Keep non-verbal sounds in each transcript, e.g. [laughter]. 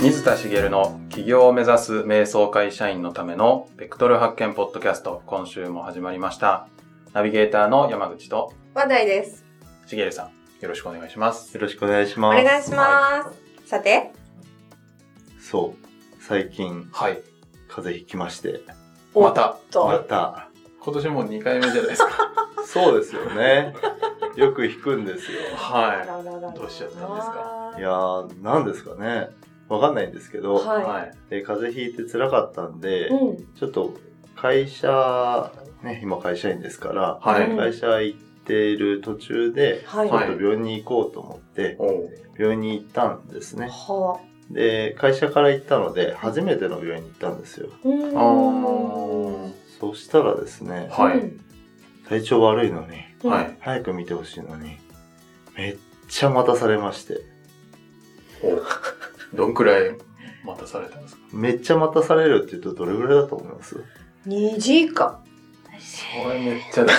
水田茂の起業を目指す瞑想会社員のためのベクトル発見ポッドキャスト今週も始まりましたナビゲーターの山口と話題です。茂さんよろしくお願いしますよろしくお願いしおます。願いします。さて、そう。最近、はい風邪ひきまして。またと、また。今年もう2回目じゃないですか [laughs] そうですよね。よく引くんですよ。はららららどうしちゃったんですか？いやー、なんですかね。わかんないんですけど、い、はい。はい、で風邪ひいて辛かったんで、うん。ちょっと会社、ね、今会社員ですから、はいうん会社行っている途中で、はい。ちょっと病院に行こうと思って、病院に行ったんですね。はで、会社から行ったので、初めての病院に行ったんですよ。あ。そしたらですね、はいうん体調悪いのに、はい早く見てほしいのに、めっちゃ待たされまして。どんくらい待たされたんですか？めっちゃ待たされるって言うとどれぐらいだと思います？2時間。それめっちゃだ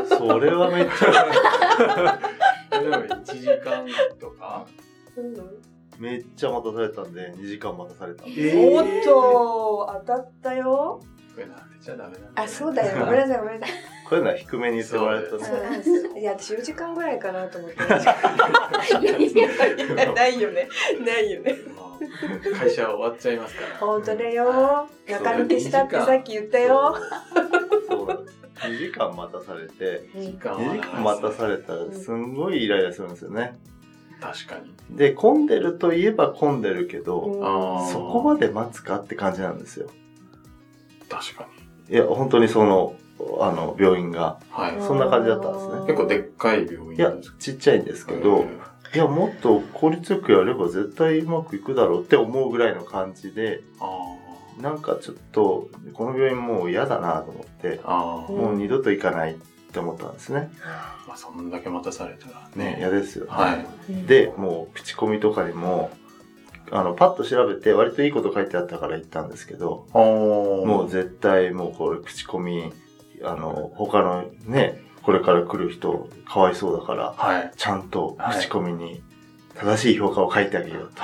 ねそれはめっちゃ、でも1時間とか？めっちゃ待たされたんで、2時間待たされたんえで。ーおっと、当たったよ。これなんてちゃダメなんだあ、そうだよ。ごめんなさい、ごめんなさい。こういうのは低めに言ってもらえるとねそう。いや、私4時間ぐらいかなと思って。ないよね。ないよね。会社は終わっちゃいますから本当だよ。中抜きしたってさっき言ったよ。そうなんです。2時間待たされて、うん時間は2時間待たされたらすんごいイライラするんですよね。確かにで、混んでるといえば混んでるけど、そこまで待つかって感じなんですよ。確かにいや、本当にその、あの、病院が。はい。そんな感じだったんですね。結構でっかい病院いやちっちゃいんですけど、い。や、もっと効率よくやれば絶対うまくいくだろうって思うぐらいの感じで、あなんかちょっと、この病院もう嫌だなと思ってもう二度と行かないって思ったんですね。まあそんだけ待たされたらね、嫌ですよね。はい。で、もう口コミとかにも、あの、パッと調べて割といいこと書いてあったから行ったんですけど、おもう絶対もうこれ口コミ、あの、他のね、これから来る人かわいそうだから、はい。ちゃんと口コミに正しい評価を書いてあげようと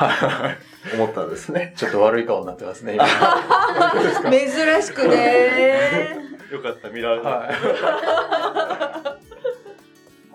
思ったんですね。[laughs] ちょっと悪い顔になってますね今。[laughs] 珍しくね。[laughs] よかった、見られた。は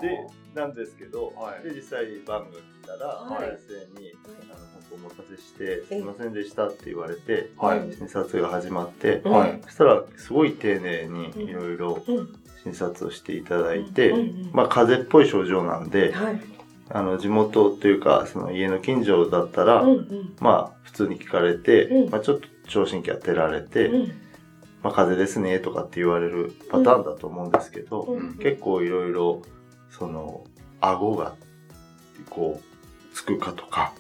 で、なんですけど、はい。で、実際番が来たら、はい。先生に、あの、お待たせして、すいませんでしたって言われて、はい。診察が始まって、うんはい。そしたら、すごい丁寧にいろいろうん。診察をしていただいて、まあ、風邪っぽい症状なんで、はい。あの、地元というか、その家の近所だったら、うんうん。まあ、普通に聞かれて、うん。まあ、ちょっと聴診器当てられて、うん。まあ、風邪ですね、とかって言われるパターンだと思うんですけど、うん。結構いろいろ、その、顎が、こう、つくかとか、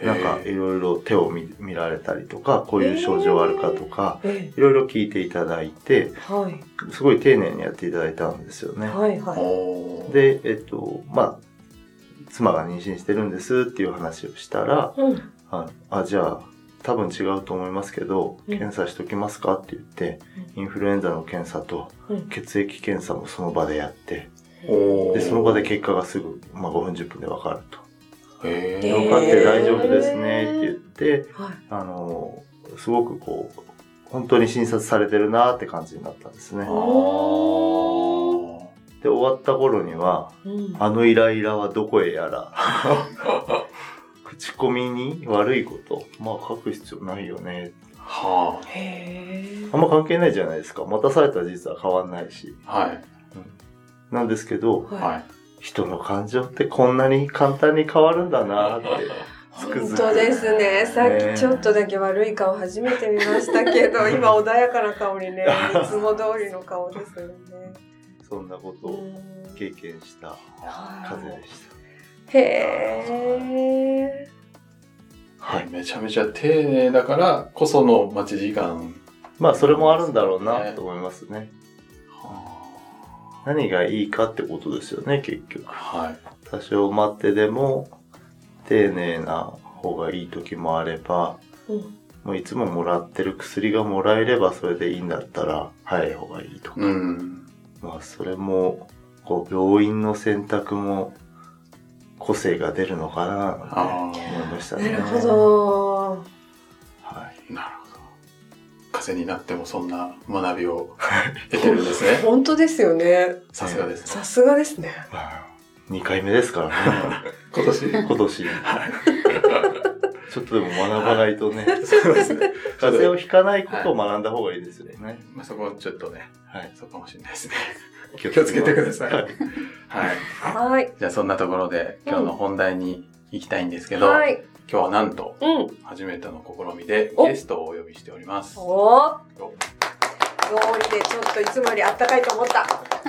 なんかいろいろ手を見見られたりとか、こういう症状あるかとか、いろいろ聞いていただいて、はい。すごい丁寧にやっていただいたんですよね。はいはい。で、えっと、まあ、妻が妊娠してるんですっていう話をしたら、うん。ああ、じゃあ、多分違うと思いますけど、うん。検査しときますかって言って、インフルエンザの検査とうん。血液検査もその場でやって、おー。で、その場で結果がすぐ、まあ5分10分でわかると。へへーよかって大丈夫ですねって言って、はい。あの、すごくこう、本当に診察されてるなって感じになったんですね。で、終わった頃には、うん。あのイライラはどこへやら、[laughs] 口コミに悪いこと、まあ書く必要ないよね。はへえあんま関係ないじゃないですか。待たされた事実は変わんないし。あはい。なんですけど、ははい人の感情ってこんなに簡単に変わるんだなって、つくづく。本当ですね。さっきちょっとだけ悪い顔初めて見ましたけど、[laughs] 今穏やかな顔にね、[laughs] いつも通りの顔ですよね。そんなことをうん経験した風でした。へえ。はい。めちゃめちゃ丁寧だからこその待ち時間まあそれもあるんだろうなと思いますね。は何がいいかってことですよね、結局。はい多少待ってでも、丁寧な方がいい時もあれば、うんもういつももらってる薬がもらえればそれでいいんだったら早い方がいいとか。うんまあそれも、こう病院の選択も個性が出るのかななんてあ思いましたね。なるほど。生になってもそんな学びを得てるんですね。[laughs] 本当ですよね。さすがですね。さすがですね。2回目ですからね。[laughs] 今年。今年。ちょっとでも学ばないとね。そうですね。風邪をひかないことを学んだ方がいいですよね。まあ、そこちょっとね、はい。そうかもしれないですね。気をつけてくださいはい。はい。はい。じゃあそんなところで今日の本題に行きたいんですけど、はい。今日はなんとうん。初めての試みでおゲストをお呼びしております。おーどうりでちょっといつもよりあったかいと思った。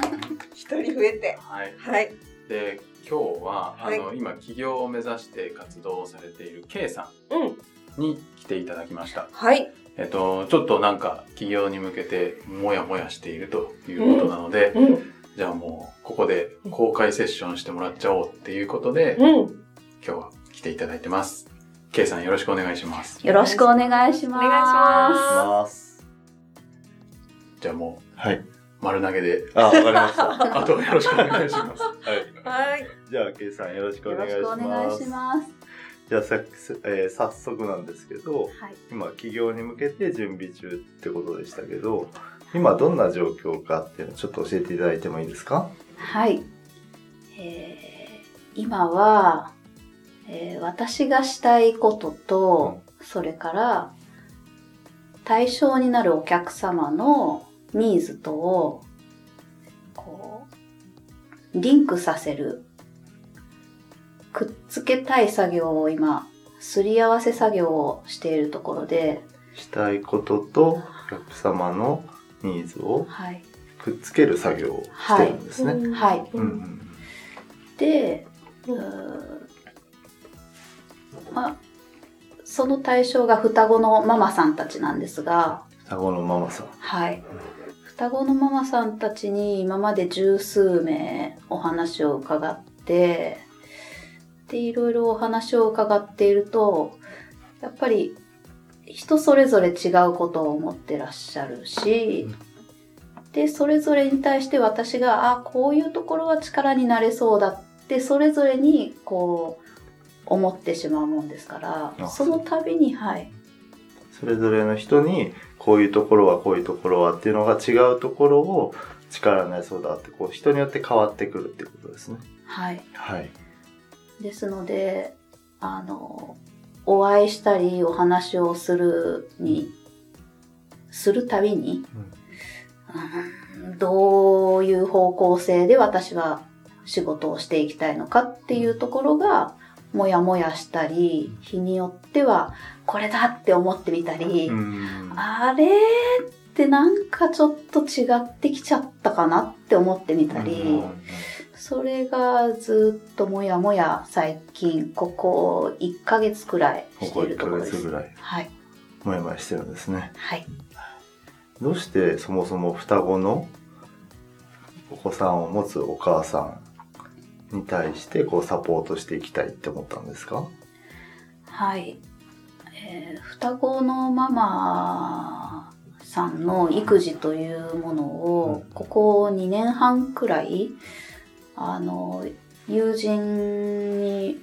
[laughs] 一人増えて。はい。はい。で、今日は、はいあの、今起業を目指して活動をされている K さうん。んに来ていただきました。はい。えっと、ちょっとなんか起業に向けてもやもやしているということなので、うん。じゃあもうここで公開セッションしてもらっちゃおうっていうことで、うん。今日は来ていただいてます。K さんよろしくお願いします。よろしくお願いします。お願いしまます。じゃあもはい。う丸投げで、あ、わかりました。[laughs] あとよろしくお願いします。はい。はい。じゃあ、ケイさんよろしくお願いします。しくお願いします。じゃあさ、えー早速なんですけど、はい。今、起業に向けて準備中ってことでしたけど、今どんな状況かっていうのをちょっと教えていただいてもいいですか？はい。えー今は、えー私がしたいことと、それから、対象になるお客様のニーズとを、こう、リンクさせる、くっつけたい作業を今、すり合わせ作業をしているところで、したいこととお客様のニーズをはい。くっつける作業をしてるんですね。はい。うんうんで、まあ、その対象が双子のママさんたちなんですが、双子のママさん。はい。双子のママさんたちに今まで十数名お話を伺って、で、いろいろお話を伺っていると、やっぱり人それぞれ違うことを思ってらっしゃるし、で、それぞれに対して私が、あ、こういうところは力になれそうだって、それぞれにこう、思ってしまうもんですから、あその度に、はい、それぞれの人にこういうところはこういうところはっていうのが違うところを力になりそうだってこう人によって変わってくるってことですね。はい。はい。ですので、あの、お会いしたりお話をするに、するたびに、うんどういう方向性で私は仕事をしていきたいのかっていうところが、もやもやしたり、日によっては、これだって思ってみたり、うんあれってなんかちょっと違ってきちゃったかなって思ってみたり、それがずっともやもや最近、ここ1ヶ月くらいここしている1ヶところです。月ぐらいはい。もやもやしてるんですね。はい。どうしてそもそも双子のお子さんを持つお母さんに対してこうサポートしていきたいって思ったんですか？はい。えー双子のママさんの育児というものを、うんここ2年半くらい、あの、友人に、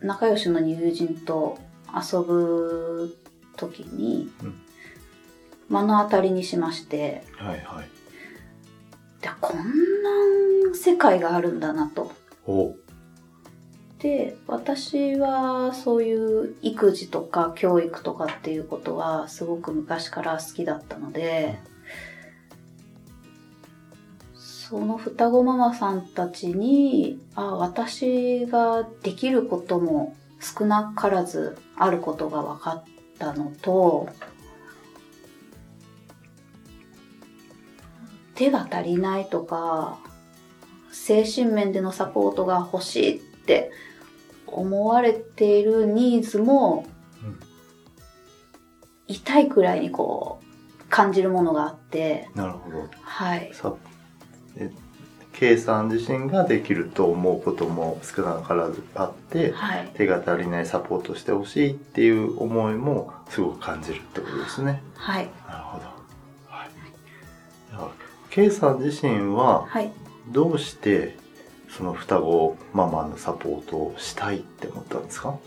仲良しの友人と遊ぶ時にうん、目の当たりにしまして、はいはい。でこんな世界があるんだなと。で私はそういう育児とか教育とかっていうことはすごく昔から好きだったのでその双子ママさんたちにあ私ができることも少なからずあることが分かったのと手が足りないとか精神面でのサポートが欲しいって思われているニーズも、うん痛いくらいにこう感じるものがあって、なるほど。はい。K さん自身ができると思うことも少なからずあってはい。手が足りないサポートしてほしいっていう思いもすごく感じるってことですね。はい。なるほど。K さん自身ははい。どうしてその双子ママのサポートをしたいって思ったんですか？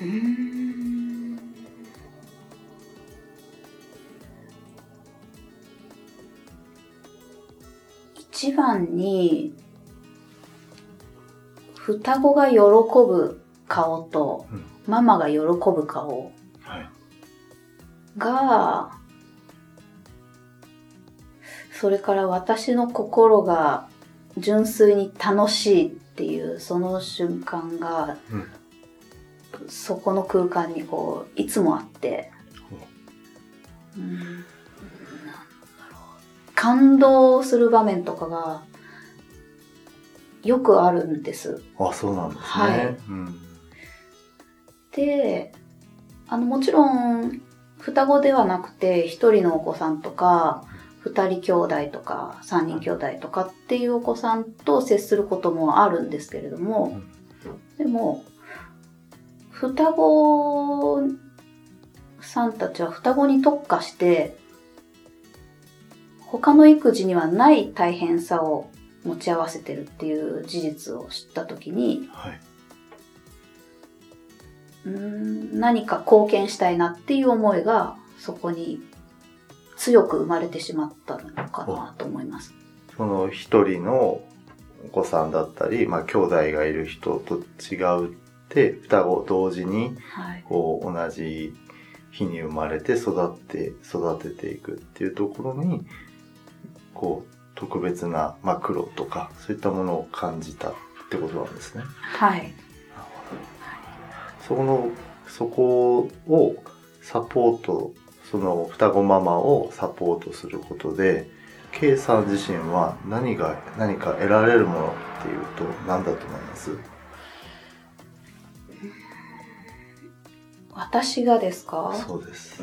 うん。一番に双子が喜ぶ顔と、ママが喜ぶ顔が、それから私の心が純粋に楽しいっていうその瞬間が、うんそこの空間にこういつもあって、うん、なんだろう感動する場面とかがよくあるんです。あ、そうなんですね。はいうん。で、あの、もちろん、双子ではなくて、一人のお子さんとか、二人兄弟とか、三人兄弟とかっていうお子さんと接することもあるんですけれども、でも、双子さんたちは双子に特化して、他の育児にはない大変さを持ち合わせてるっていう事実を知ったときに、はい。うーん何か貢献したいなっていう思いがそこに強く生まれてしまったのかなと思います。その一人のお子さんだったり、まあ兄弟がいる人と違うって、双子同時にはい。こう同じ日に生まれて育って育てていくっていうところにこう特別な、まあ、苦労とかそういったものを感じたってことなんですね。はい。そのそこをサポートその双子ママをサポートすることで K さん自身は何が何か得られるものっていうと何だと思います？私がですか？そうです。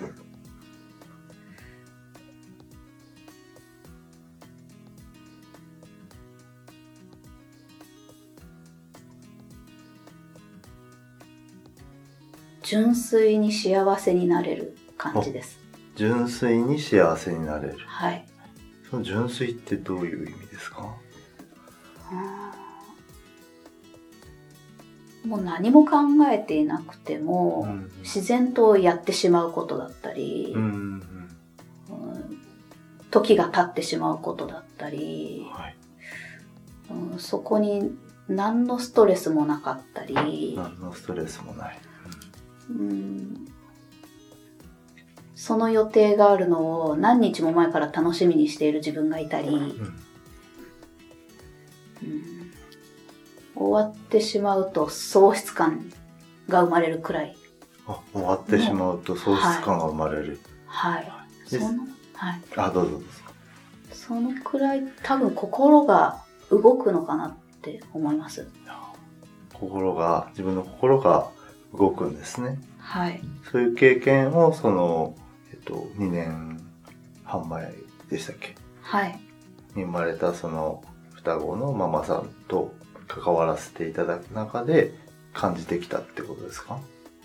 純粋に幸せになれる感じです。純粋に幸せになれる。はい。その純粋ってどういう意味ですか？もう何も考えていなくても、うん自然とやってしまうことだったり、うんうんうん時が経ってしまうことだったり、はい。うんそこに何のストレスもなかったり、何のストレスもない。うんその予定があるのを何日も前から楽しみにしている自分がいたり、うんうん終わってしまうと喪失感が生まれるくらい。あ終わってしまうと喪失感が生まれる。はい。そですの、はい。あ、どうぞどうぞ。そのくらい多分心が動くのかなって思います。心が、自分の心が動くんですね。はい。そういう経験を、その、と、2年半前でしたっけ？はい。に生まれたその双子のママさんと関わらせていただく中で感じてきたってことですか？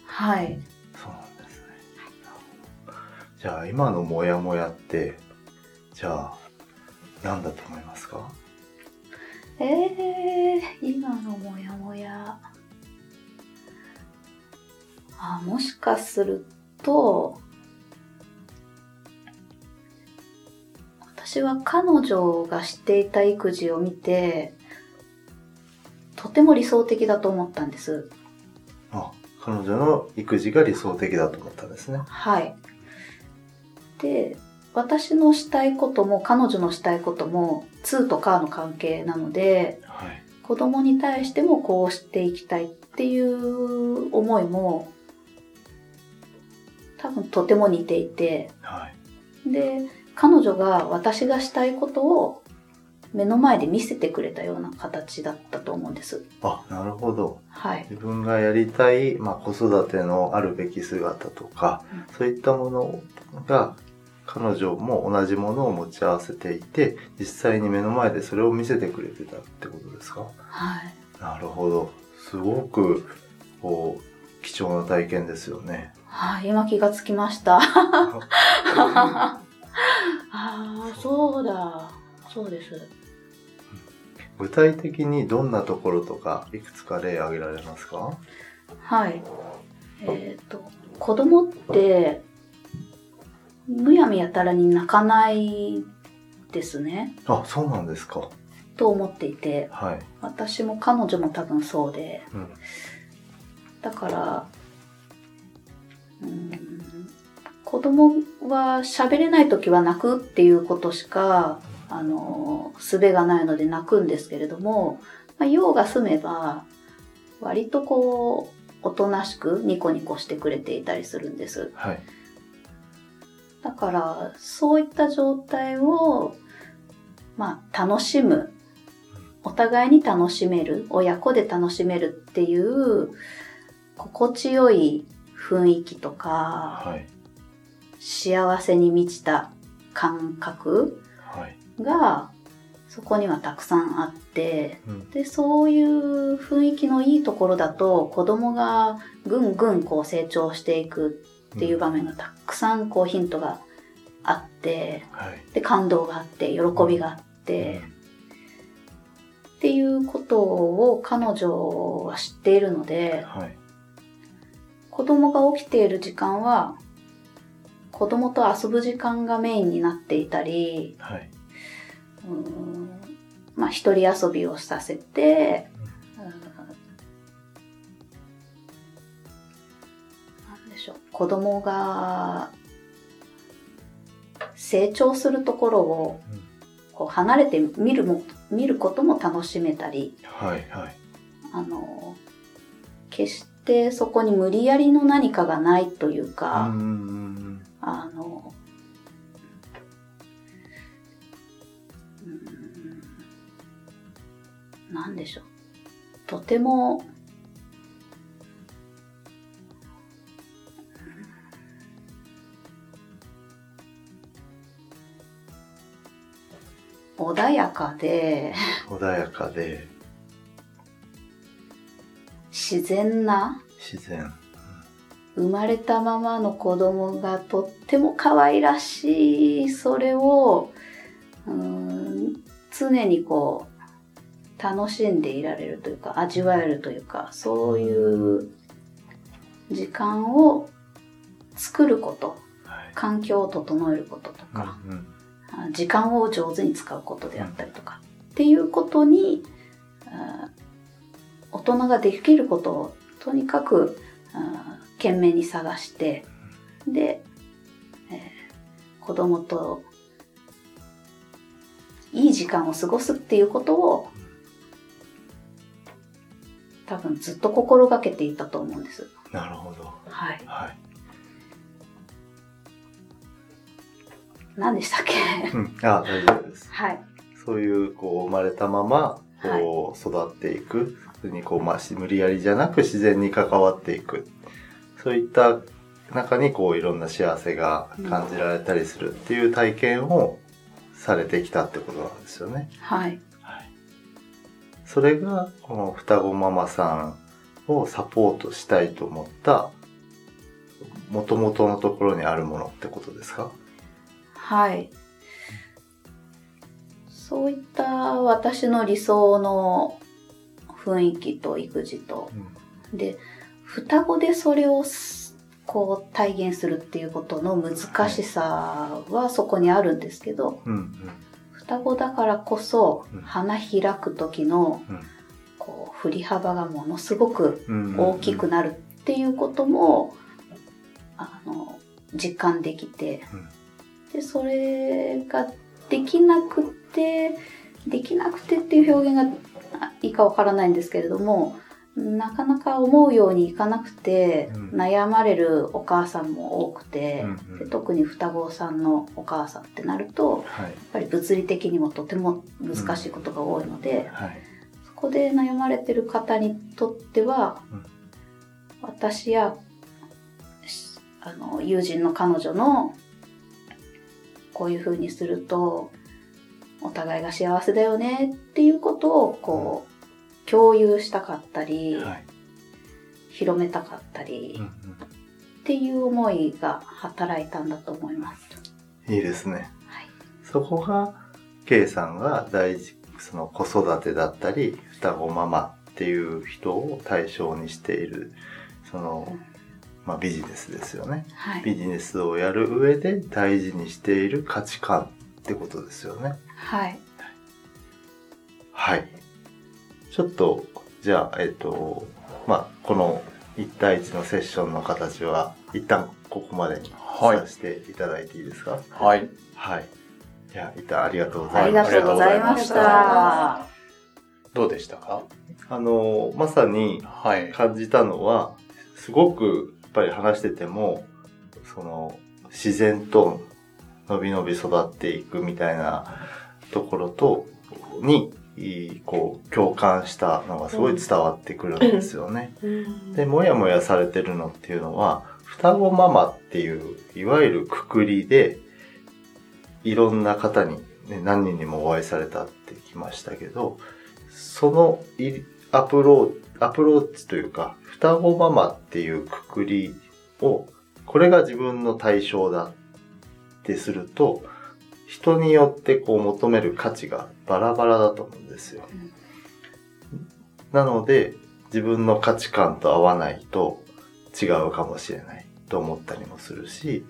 はい。そうなんですね。じゃあ今のモヤモヤって、じゃあ何だと思いますか？えー、今のモヤモヤ。あ、もしかすると、私は彼女がしていた育児を見て、とても理想的だと思ったんです。あ、彼女の育児が理想的だと思ったんですね。はい。で、私のしたいことも彼女のしたいことも、2とカーの関係なので、はい。子供に対してもこうしていきたいっていう思いも多分とても似ていてはい。で彼女が私がしたいことを目の前で見せてくれたような形だったと思うんです。あ、なるほど。はい。自分がやりたい、まあ、子育てのあるべき姿とか、うんそういったものが彼女も同じものを持ち合わせていて実際に目の前でそれを見せてくれてたってことですか？はい。なるほどすごくこう貴重な体験ですよねはい、今気がつきました。[laughs] [laughs] [laughs] ああ、そうだ。そうです。具体的にどんなところとかいくつか例挙げられますか？はい。えっ、と、子供って、むやみやたらに泣かないですね。あ、そうなんですか。と思っていて、はい。私も彼女も多分そうで、うん。だから、うん、子供は喋れない時は泣くっていうことしか、あの、術がないので泣くんですけれども、まあ、用が済めば、割とこう、おとなしくニコニコしてくれていたりするんです。はい。だから、そういった状態を、まあ、楽しむ。お互いに楽しめる。親子で楽しめるっていう、心地よい雰囲気とか、はい。幸せに満ちた感覚はい。が、そこにはたくさんあって、うん。で、そういう雰囲気のいいところだと、子供がぐんぐんこう成長していくっていう場面がたくさんこうヒントがあって、はい。で、感動があって、喜びがあって、っていうことを彼女は知っているので、はい。子供が起きている時間は、子供と遊ぶ時間がメインになっていたり、はい。うーんまあ一人遊びをさせて、うんなんでしょう、子供が成長するところをうんこう離れて見るも見ることも楽しめたり、はい。はい。あの、決してそこに無理やりの何かがないというか、うんなんでしょう。とても、穏やかで穏やかで自然な自然。生まれたままの子供がとっても可愛らしいそれをうーん常にこう楽しんでいられるというか味わえるというかそういう時間を作ることはい。環境を整えることとか、うんうん。あ時間を上手に使うことであったりとか、っていうことにあ大人ができることをとにかくあ懸命に探してで、えー子供といい時間を過ごすっていうことを多分ずっと心がけていたと思うんです。なるほど。はい。はい。何でしたっけ？うん。あ、大丈夫です。はい。そういう、こう、生まれたまま、こう、育っていく。普通にこう、まあ、し無理やりじゃなく自然に関わっていく。そういった中に、こう、いろんな幸せが感じられたりするっていう体験をされてきたってことなんですよね。はい。はい。それが、この双子ママさんをサポートしたいと思った、元々のところにあるものってことですか？はい。そういった私の理想の雰囲気と育児と、で、双子でそれをすこう体現するっていうことの難しさはそこにあるんですけど、うん。うん。双子だからこそうん。花開く時のうん。こう振り幅がものすごくうん。大きくなるっていうことも、あの実感できて、うん。でそれができなくてできなくてっていう表現があいいかわからないんですけれどもなかなか思うようにいかなくて、うん悩まれるお母さんも多くて、うんうんで特に双子さんのお母さんってなるとはい。やっぱり物理的にもとても難しいことが多いので、はい。そこで悩まれてる方にとっては、うん私やしあの友人の彼女のこういう風にするとお互いが幸せだよねっていうことをこう共有したかったり、はい。広めたかったりうんっていう思いが働いたんだと思います。うん、いいですね。はい、そこが、K さんが大事、その子育てだったり、双子ママっていう人を対象にしている、その、まあビジネスですよね。はい、ビジネスをやる上で大事にしている価値観っってことですよね。はい。はい。ちょっと、じゃあ、えっ、と、まあ、この1対1のセッションの形は、一旦ここまでにはいさせていただいていいですか？はい。はい。じゃあ、一旦ありがとうございます。がとうございましありがとうございた。どうでしたか？あの、まさにはい。感じたのは、すごくやっぱり話してても、その、自然と伸び伸び育っていくみたいなところと、に、いいこう、共感したのがすごい伝わってくるんですよね。うんで、もやもやされてるのっていうのは、双子ママっていう、いわゆるくくりで、いろんな方に、ね、何人にもお会いされたって聞きましたけど、そのいアプロアプローチというか、双子ママっていうくくりを、これが自分の対象だってすると、人によってこう求める価値がバラバラだと思うんですよ。なので、自分の価値観と合わないと違うかもしれないと思ったりもするし、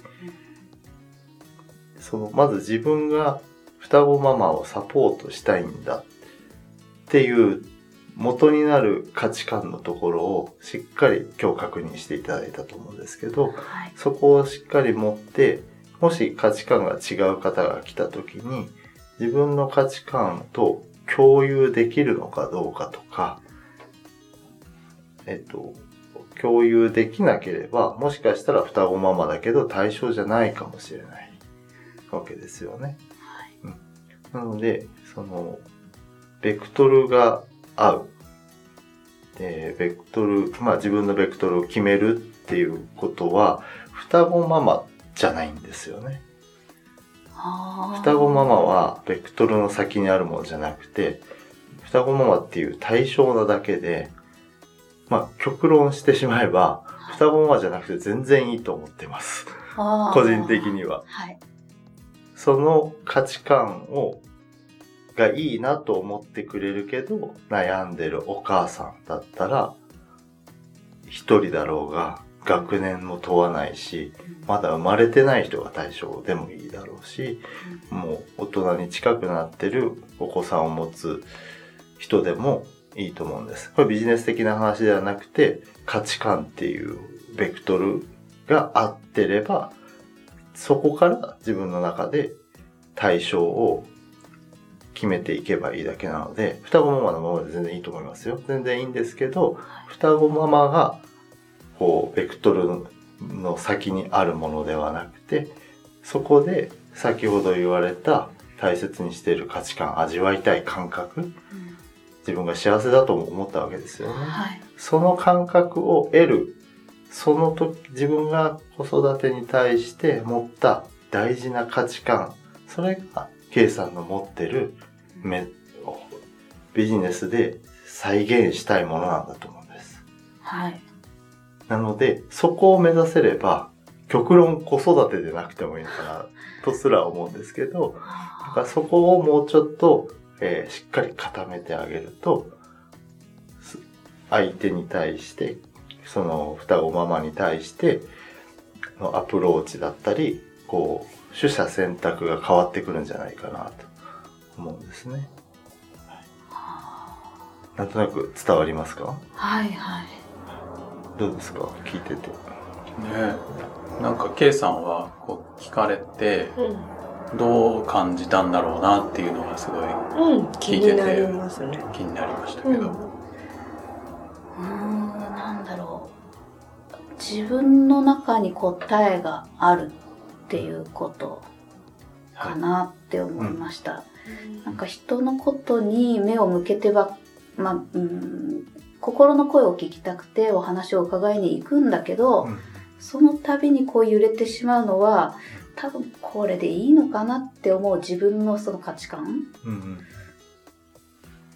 その、まず自分が双子ママをサポートしたいんだっていう元になる価値観のところをしっかり今日確認していただいたと思うんですけど、はい。そこをしっかり持って、もし価値観が違う方が来た時に、自分の価値観と共有できるのかどうかとか、えっと、共有できなければ、もしかしたら双子ママだけど対象じゃないかもしれないわけですよね。うん、なので、その、ベクトルが合う。で、ベクトル、まあ自分のベクトルを決めるっていうことは、双子ママじゃないんですよね。双子ママはベクトルの先にあるものじゃなくて、双子ママっていう対象なだけで、まあ極論してしまえば、双子ママじゃなくて全然いいと思ってます。個人的には。はい。その価値観を、がいいなと思ってくれるけど、悩んでるお母さんだったら、一人だろうが、学年も問わないし、まだ生まれてない人が対象でもいいだろうし、もう大人に近くなってるお子さんを持つ人でもいいと思うんです。これビジネス的な話ではなくて、価値観っていうベクトルが合ってれば、そこから自分の中で対象を決めていけばいいだけなので、双子ママのままで全然いいと思いますよ。全然いいんですけど、双子ママが、こう、ベクトルの先にあるものではなくて、そこで先ほど言われた大切にしている価値観、味わいたい感覚、うん自分が幸せだと思ったわけですよね。はい。その感覚を得る、その時、自分が子育てに対して持った大事な価値観、それが K さんの持ってるめビジネスで再現したいものなんだと思うんです。はい。なので、そこを目指せれば、極論子育てでなくてもいいのかな、とすら思うんですけど、だからそこをもうちょっと、えーしっかり固めてあげると、す相手に対して、その双子ママに対してのアプローチだったり、こう、取捨選択が変わってくるんじゃないかなと思うんですね。なんとなく伝わりますか？はいはい。どうですか？聞いてて。ねえなんか K さんはこう聞かれてどう感じたんだろうなっていうのがすごいうん、うん、気聞いててになりますね。気になりましたけど、うん、うーん、なんだろう。自分の中に答えがあるっていうことかなって思いました。なんか人のことに目を向けてば、まあ、うん、心の声を聞きたくてお話を伺いに行くんだけど、うん。その度にこう揺れてしまうのは、多分これでいいのかなって思う自分のその価値観うん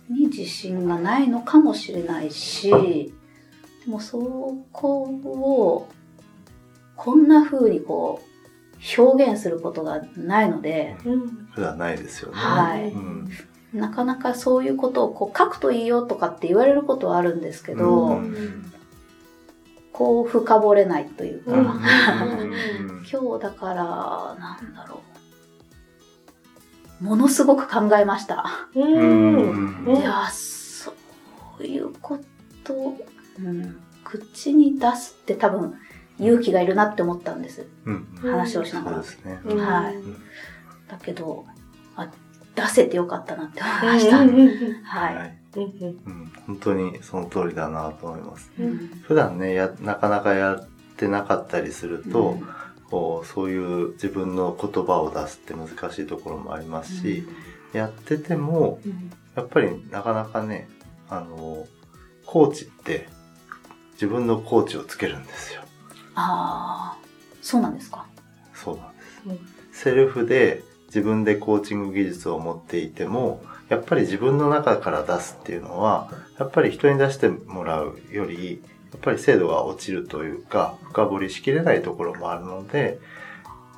うん。に自信がないのかもしれないし、でもそこをこんな風にこう表現することがないので、うん、普段ないですよね。はい。うんなかなかそういうことをこう書くといいよとかって言われることはあるんですけど、うん。こう深掘れないというか、うん。うん。[laughs] 今日だからなんだろものすごく考えました。ううん。うん。いや、そういうこと、うん、口に出すって多分勇気がいるなって思ったんです。うん。話をしながら。そうですね。うんはい。ん。だけど、あ、出せてよかったなって思いました。はい。はい。うんうん。本当にその通りだなと思います。うん普段ね、や、なかなかやってなかったりすると、こう、そういう自分の言葉を出すって難しいところもありますし、やってても、うんやっぱりなかなかね、あの、コーチって自分のコーチをつけるんですよ。ああ、そうなんですか。そうなんです。うんセルフで自分でコーチング技術を持っていても、やっぱり自分の中から出すっていうのは、やっぱり人に出してもらうより、やっぱり精度が落ちるというか、深掘りしきれないところもあるので、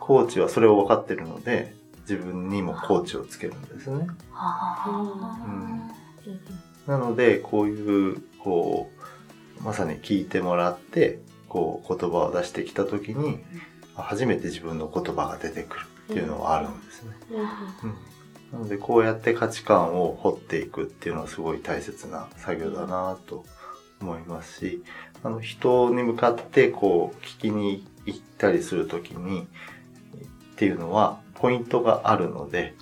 コーチはそれを分かってるので、自分にもコーチをつけるんですね。あ。なので、こういう、こう、まさに聞いてもらって、こう、言葉を出してきたときに、初めて自分の言葉が出てくるっていうのはあるんですね。うんなので、こうやって価値観を掘っていくっていうのはすごい大切な作業だなと思いますし、あの、人に向かってこう、聞きに行ったりするときに、っていうのは、ポイントがあるので、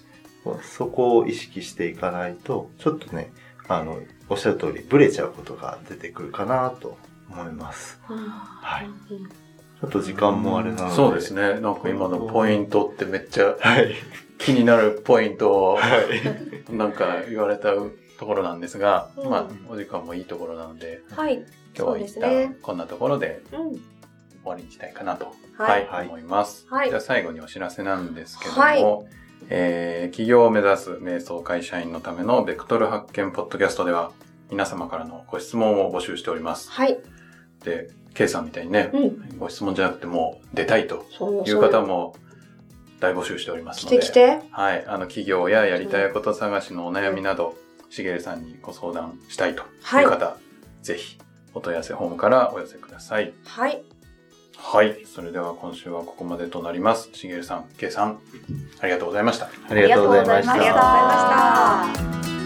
そこを意識していかないと、ちょっとね、あの、おっしゃる通り、ブレちゃうことが出てくるかなと思います。はい。ちょっと時間もあれなので。そうですね。なんか今のポイントってめっちゃはい。気になるポイントをはい。[laughs] なんか言われたところなんですが、うんまあお時間もいいところなので、はい。今日は一旦こんなところでうん。終わりにしたいかなと、ははいい、はい思います。はいじゃあ最後にお知らせなんですけども、はいえー企業を目指す瞑想会社員のためのベクトル発見ポッドキャストでは皆様からのご質問を募集しております。はい。で、K さんみたいにね、うん。ご質問じゃなくてもう出たいという方も大募集しております来ので。て来て。はい。あの、企業ややりたいこと探しのお悩みなど、しげるさんにご相談したいとはいいう方、ぜひ、お問い合わせフォームからお寄せください。はい。はい。それでは今週はここまでとなります。しげるさん、けいさん、ありがとうございました。ありがとうございました。ありがとうございました。